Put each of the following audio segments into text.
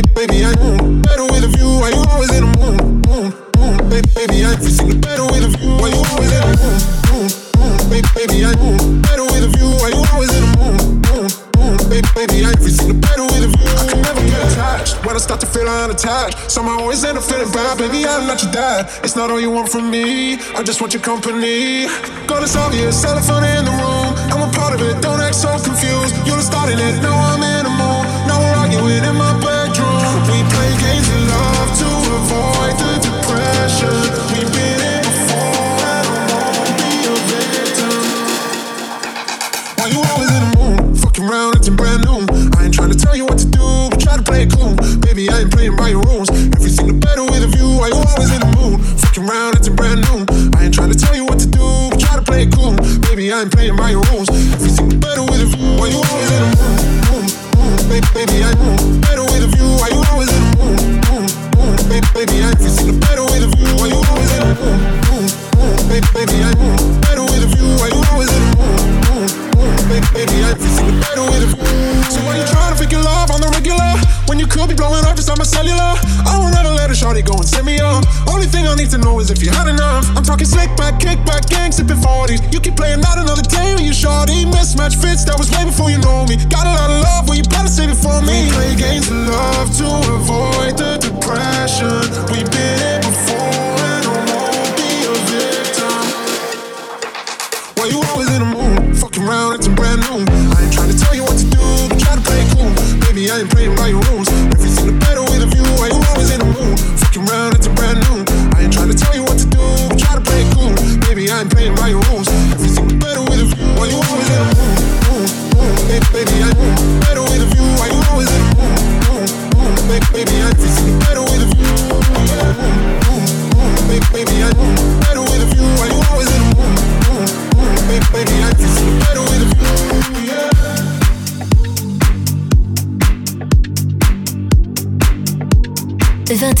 Baby, I mood. Better with a view. Why you always in the mood? Mood, mood, baby, baby, I feel better with a view. Why you always in the mood? Mood, mood, baby, baby, I mood. Better with a view. Why you always in the mood? Mood, mood, baby, baby, I feel better with a view. I can never get attached. When I start to feel unattached, somehow I always end up feeling bad. Baby, I'm not your dad. It's not all you want from me. I just want your company. God, it's obvious. Elephant in the room. I'm a part of it. Don't act so confused. You're starting it. Now I'm in the mood. Now we're arguing in my Ain't playing by your rules. To know is if you had enough. I'm talking slick back, kick back, gang sipping 40s. You keep playing out another day when you shawty. Mismatch fits, that was way before you know me. Got a lot of love, well you better save it for me. We play games of love to avoid the depression. We've been here before and I won't be a victim. Why you always in the mood? Fucking around, acting brand new. I ain't trying to tell you what to do, but try to play cool. Baby, I ain't playing by your rules. Everything the better with a view. Why you always in the mood? Fucking around, acting brand new. Trying to tell you what to do, try to play it cool. Baby, I ain't playing by your rules. Everything better with a view. Why you always in the mood? Mood, mood. Baby, baby, I mood. Better with a view. Why you always in the mood? Mood, mood. Baby, baby, I everything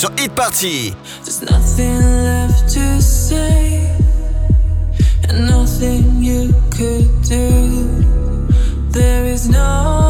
sur Hit Party. There's nothing left to say, and nothing you could do. There is no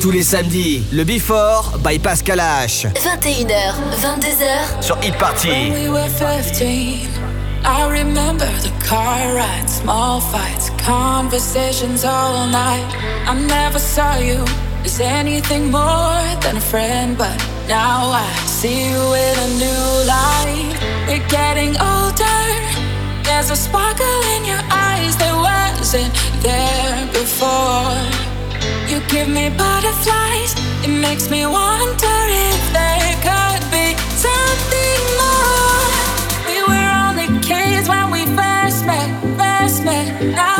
Tous les samedis, le Before by Pascal H. 21h, 22h Sur Hit Party. When we were 15, I remember the car rides, small fights, conversations all night. I never saw you as anything more than a friend, but now I see you in a new light. We're getting older. There's a sparkle in your eyes that wasn't there before. You give me butterflies. It makes me wonder if there could be something more. We were only kids when we first met, first met. Now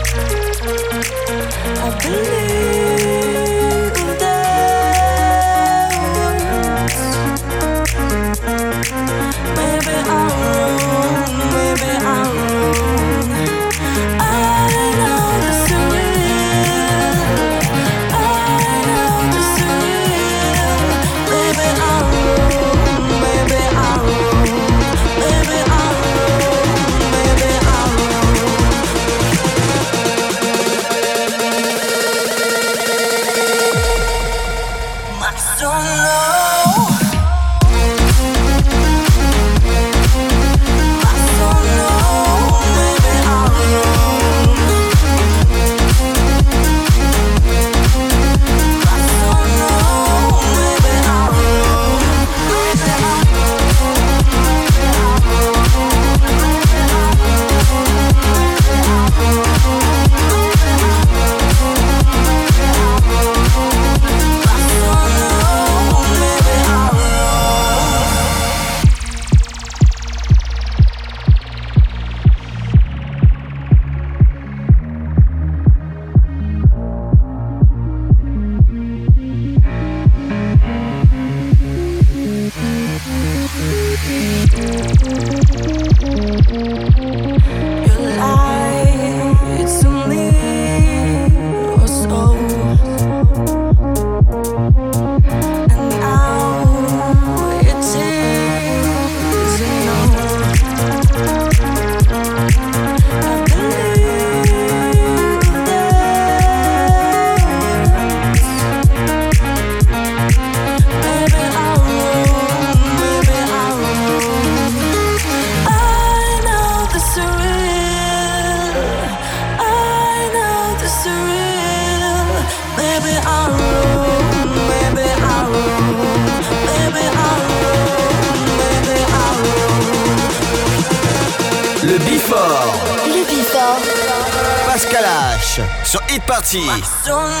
Party.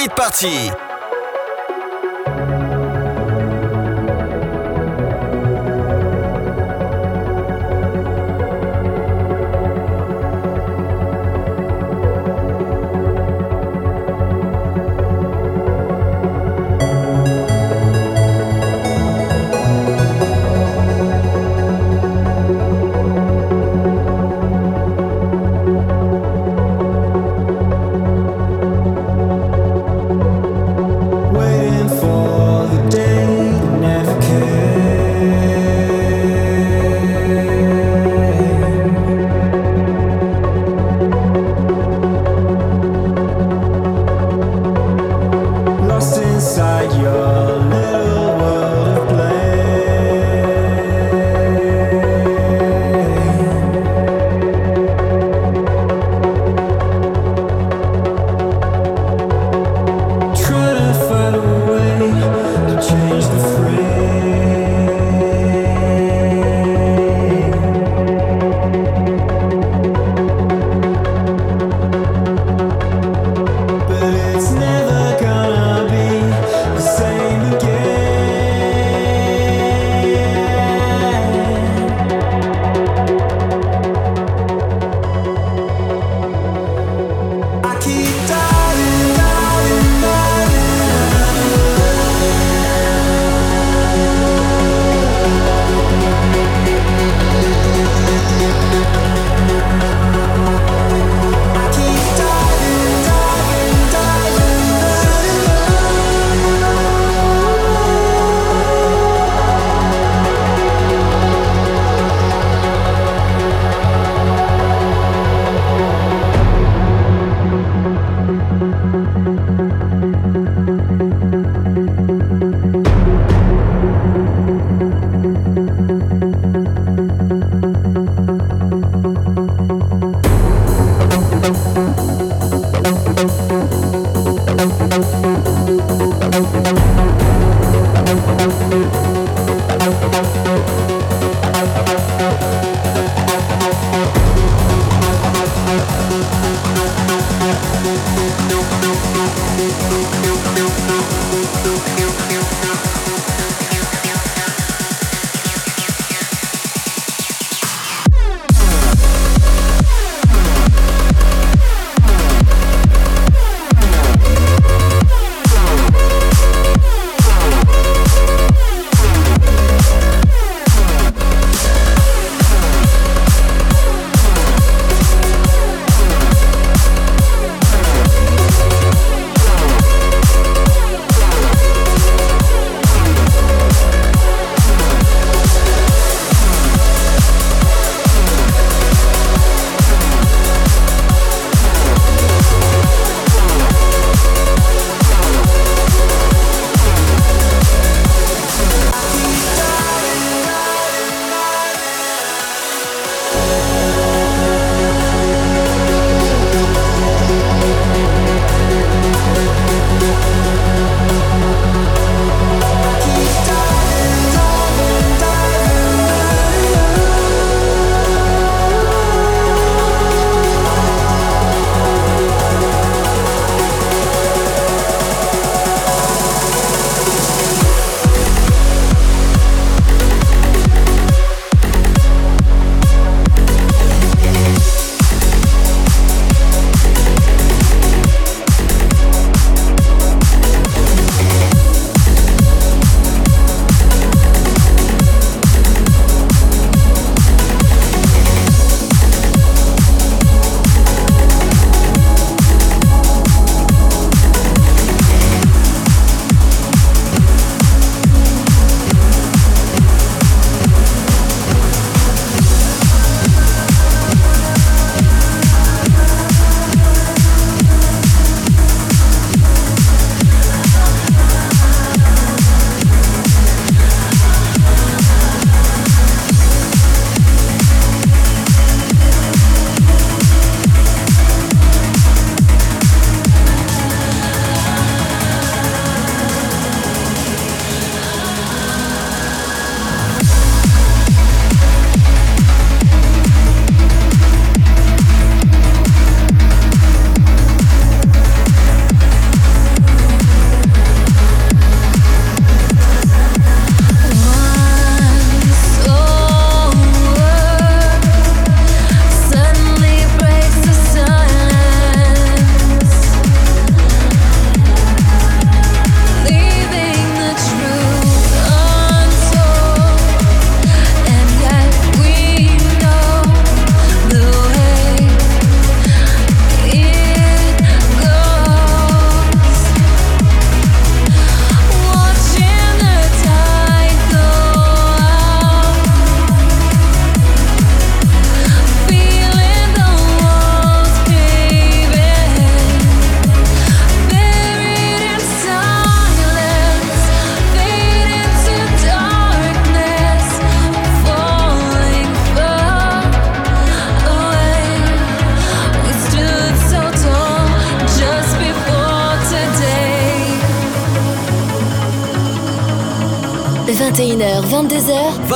Hit Party.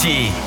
记。